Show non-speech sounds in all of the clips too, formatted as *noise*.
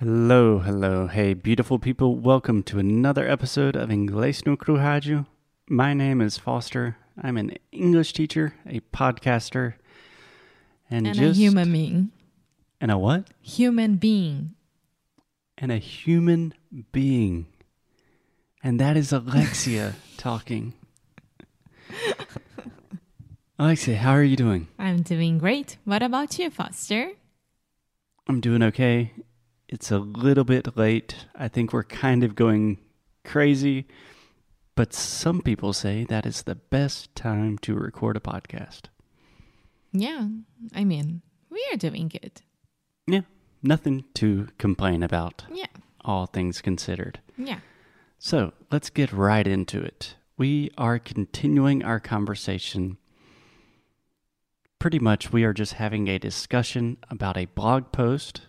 Hello, hello, hey, beautiful people. Welcome to another episode of Inglês no Rádio. My name is Foster. I'm an English teacher, a podcaster, and, and just a human being. and a what? Human being. And a human being. And that is Alexia *laughs* talking. Alexia, how are you doing? I'm doing great. What about you, Foster? I'm doing okay. It's a little bit late. I think we're kind of going crazy, but some people say that is the best time to record a podcast. Yeah, I mean, we are doing good. Yeah, nothing to complain about, Yeah, all things considered. yeah. So let's get right into it. We are continuing our conversation. Pretty much, we are just having a discussion about a blog post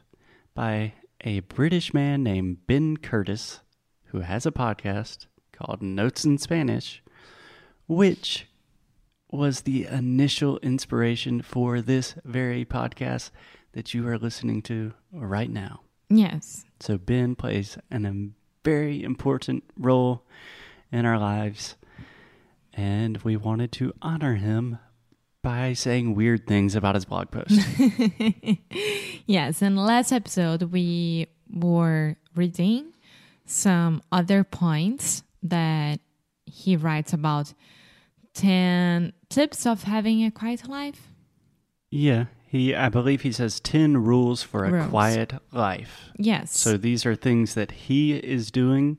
by a British man named Ben Curtis, who has a podcast called Notes in Spanish, which was the initial inspiration for this very podcast that you are listening to right now. Yes. So Ben plays an, a very important role in our lives, and we wanted to honor him by saying weird things about his blog post. *laughs* yes, in the last episode, we were reading some other points that he writes about 10 tips of having a quiet life. yeah, he I believe he says 10 rules for a Rules. quiet life. Yes. So these are things that he is doing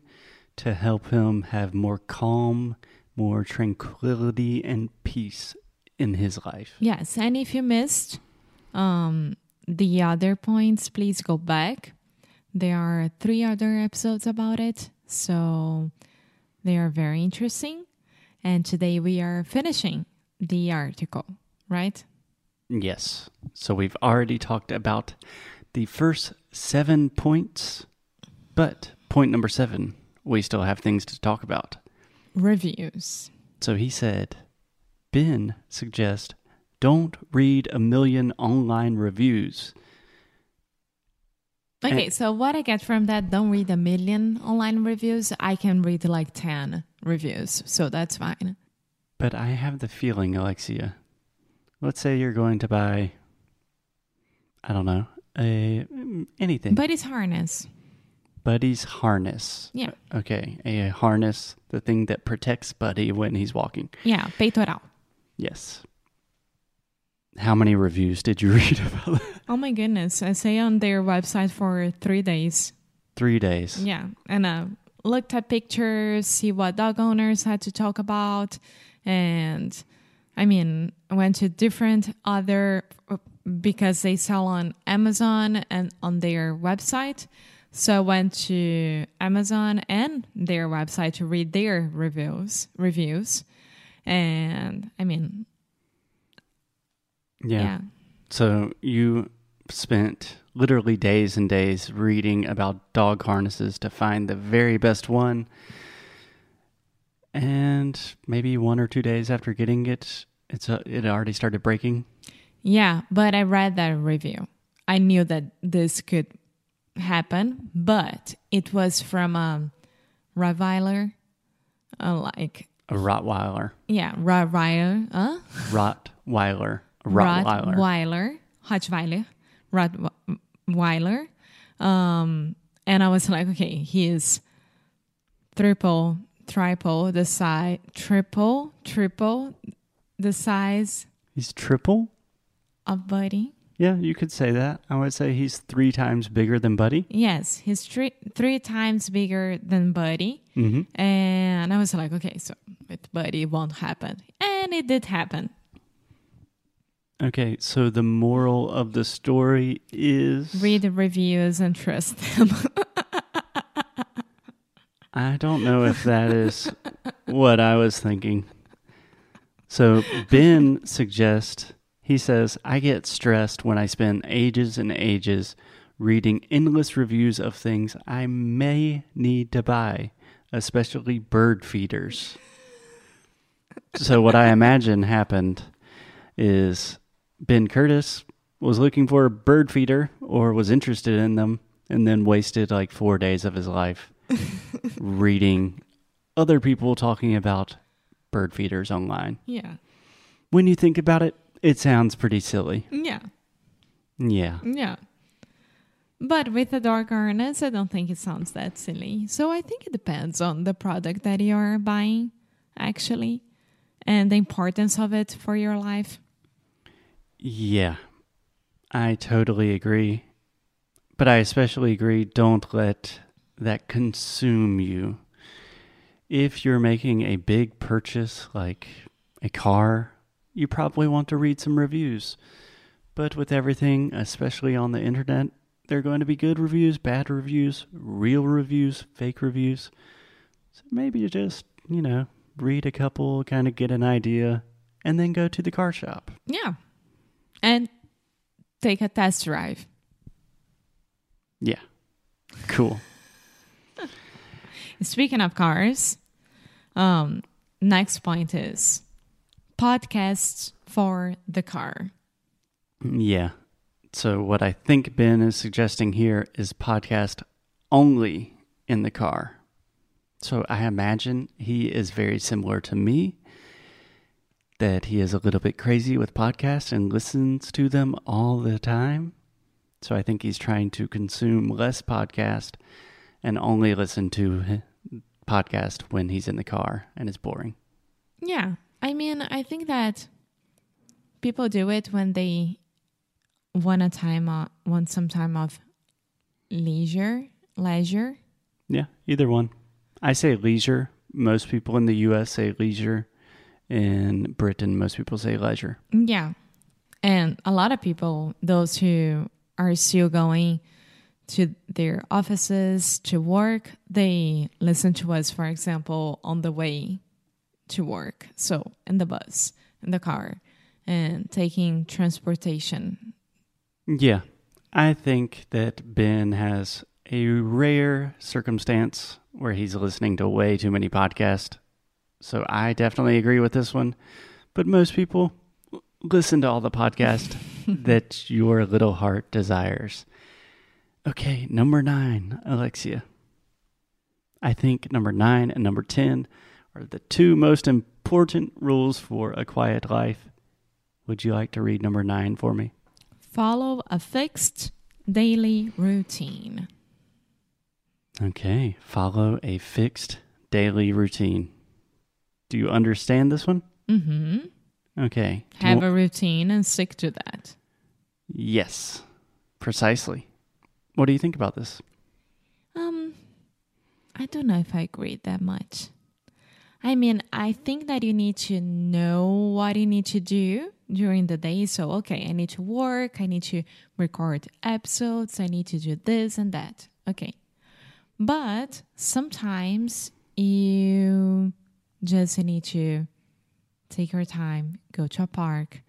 to help him have more calm, more tranquility and peace in his life. Yes, and if you missed um, the other points, please go back. There are three other episodes about it, so they are very interesting. And today we are finishing the article, right? Yes. So we've already talked about the first seven points, but point number seven, we still have things to talk about. Reviews. So he said, Ben suggests don't read a million online reviews. Okay, And- so what I get from that, don't read a million online reviews. I can read like 10 reviews, so that's fine. But I have the feeling, Alexia, let's say you're going to buy, I don't know, a anything. Buddy's harness. Buddy's harness. Yeah. Okay, a harness, the thing that protects Buddy when he's walking. Yeah, peitoral. Yes. How many reviews did you *laughs* read about that? Oh my goodness. I stay on their website for three days. Three days. Yeah. And uh, looked at pictures, see what dog owners had to talk about. And I mean, I went to different other, because they sell on Amazon and on their website. So I went to Amazon and their website to read their reviews, reviews. And I mean, Yeah. yeah. So you spent literally days and days reading about dog harnesses to find the very best one. And maybe one or two days after getting it, it's uh it already started breaking. Yeah, but I read that review. I knew that this could happen, but it was from a Rottweiler, uh, like A Rottweiler. yeah, Rottweiler, uh, Rottweiler. Rottweiler. Rottweiler, Rottweiler, Rottweiler. Um, and I was like, okay, he is triple, triple the size, triple, triple the size He's triple? of Buddy. Yeah, you could say that. I would say he's three times bigger than Buddy. Yes, he's three three times bigger than Buddy. hmm And I was like, okay, so with Buddy it won't happen. And it did happen. Okay, so the moral of the story is Read the reviews and trust them. *laughs* I don't know if that is what I was thinking. So Ben suggests he says I get stressed when I spend ages and ages reading endless reviews of things I may need to buy, especially bird feeders. so what I imagine happened is Ben Curtis was looking for a bird feeder or was interested in them and then wasted like four days of his life *laughs* reading other people talking about bird feeders online. Yeah. When you think about it, it sounds pretty silly. Yeah. Yeah. Yeah. But with the dark harness, I don't think it sounds that silly. So I think it depends on the product that you're buying, actually, and the importance of it for your life. Yeah. I totally agree. But I especially agree don't let that consume you. If you're making a big purchase like a car, you probably want to read some reviews. But with everything, especially on the internet, there are going to be good reviews, bad reviews, real reviews, fake reviews. So maybe you just, you know, read a couple, kind of get an idea, and then go to the car shop. Yeah. And take a test drive. Yeah. Cool. *laughs* Speaking of cars, um, next point is podcasts for the car. Yeah. So what I think Ben is suggesting here is podcast only in the car. So I imagine he is very similar to me that he is a little bit crazy with podcasts and listens to them all the time. So I think he's trying to consume less podcast and only listen to podcast when he's in the car and it's boring. Yeah. I mean, I think that people do it when they want a time uh, want some time of leisure, leisure. Yeah, either one. I say leisure. Most people in the US say leisure. In Britain, most people say leisure. Yeah. And a lot of people, those who are still going to their offices to work, they listen to us, for example, on the way to work. So in the bus, in the car, and taking transportation. Yeah. I think that Ben has a rare circumstance where he's listening to way too many podcasts. So I definitely agree with this one. But most people listen to all the podcasts *laughs* that your little heart desires. Okay, number nine, Alexia. I think number nine and number 10 are the two most important rules for a quiet life. Would you like to read number nine for me? Follow a fixed daily routine. Okay, follow a fixed daily routine. Do you understand this one? Mm hmm. Okay. Have a routine and stick to that. yes, precisely. What do you think about this? Um, I don't know if I agree that much. I mean, I think that you need to know what you need to do during the day. So, okay, I need to work, I need to record episodes, I need to do this and that. Okay. But sometimes you just need to take your time, go to a park,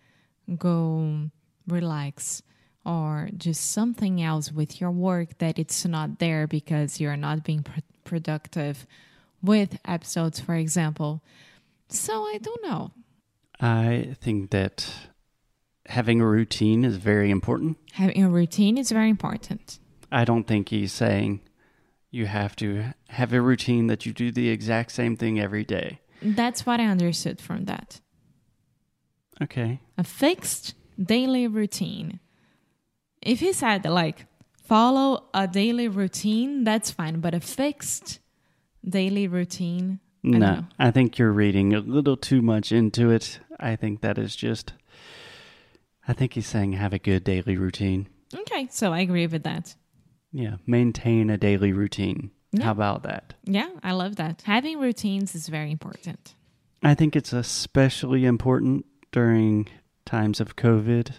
go relax, or do something else with your work that it's not there because you're not being pr- productive with episodes, for example. So I don't know. I think that having a routine is very important. Having a routine is very important. I don't think he's saying you have to have a routine that you do the exact same thing every day. That's what I understood from that. Okay. A fixed daily routine. If he said like follow a daily routine, that's fine, but a fixed daily routine, I no, know. I think you're reading a little too much into it. I think that is just. I think he's saying have a good daily routine. Okay, so I agree with that. Yeah, maintain a daily routine. Yeah. How about that? Yeah, I love that. Having routines is very important. I think it's especially important during times of COVID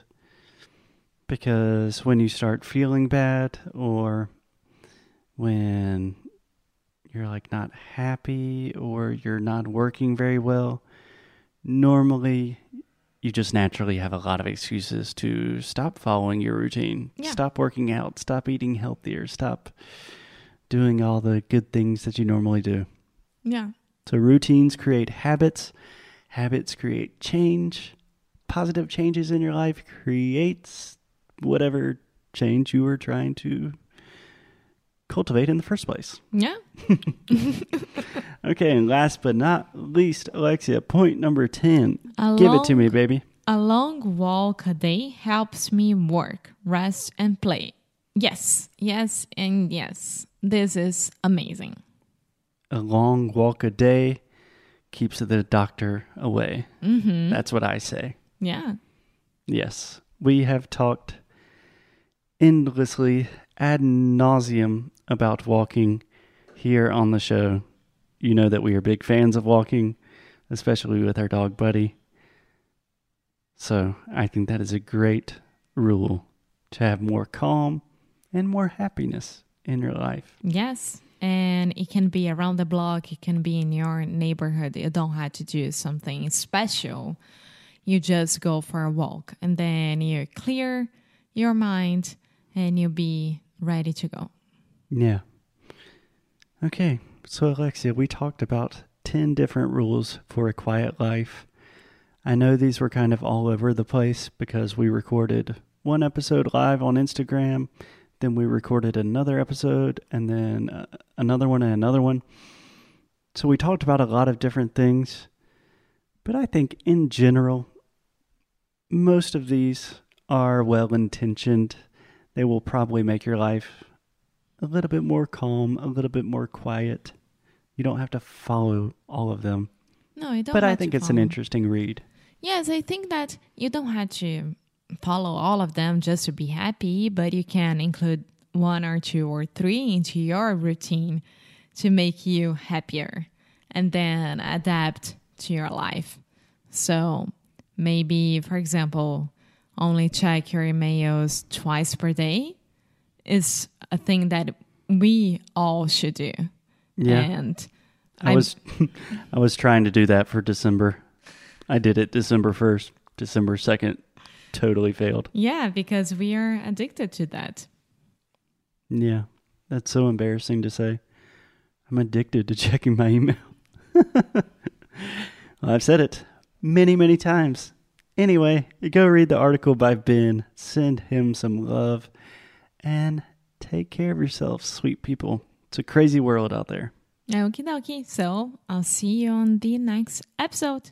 because when you start feeling bad or when you're like not happy or you're not working very well, normally you just naturally have a lot of excuses to stop following your routine, Yeah. stop working out, stop eating healthier, stop doing all the good things that you normally do. Yeah. So routines create habits, habits create change. Positive changes in your life creates whatever change you are trying to cultivate in the first place. Yeah. *laughs* Okay, and last but not least, Alexia, point number 10. A Give it to me, baby. A long walk a day helps me work, rest, and play. Yes, yes, and yes. This is amazing. A long walk a day keeps the doctor away. Mm-hmm. That's what I say. Yeah. Yes, we have talked endlessly ad nauseum about walking here on the show. You know that we are big fans of walking, especially with our dog Buddy. So I think that is a great rule to have more calm and more happiness in your life. Yes. And it can be around the block, it can be in your neighborhood. You don't have to do something special. You just go for a walk and then you clear your mind and you'll be ready to go. Yeah. Okay, so Alexia, we talked about 10 different rules for a quiet life. I know these were kind of all over the place because we recorded one episode live on Instagram, then we recorded another episode, and then uh, another one and another one. So we talked about a lot of different things, but I think in general, most of these are well intentioned. They will probably make your life a little bit more calm, a little bit more quiet. You don't have to follow all of them, No, you don't but I think it's an interesting read. Yes, I think that you don't have to follow all of them just to be happy, but you can include one or two or three into your routine to make you happier and then adapt to your life. So maybe, for example, only check your emails twice per day is a thing that we all should do. Yeah, And I I'm- was *laughs* I was trying to do that for December. I did it December first, December second, totally failed. yeah, because we are addicted to that. Yeah, that's so embarrassing to say. I'm addicted to *laughs* checking my email. *laughs* well, I've said it many, many times. Anyway, go read the article by Ben, send him some love, and take care of yourselves, sweet people. It's a crazy world out there. Okie dokie. So I'll see you on the next episode.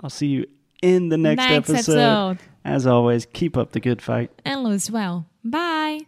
I'll see you in the next, episode. episode. As always, keep up the good fight. And lose well. Bye.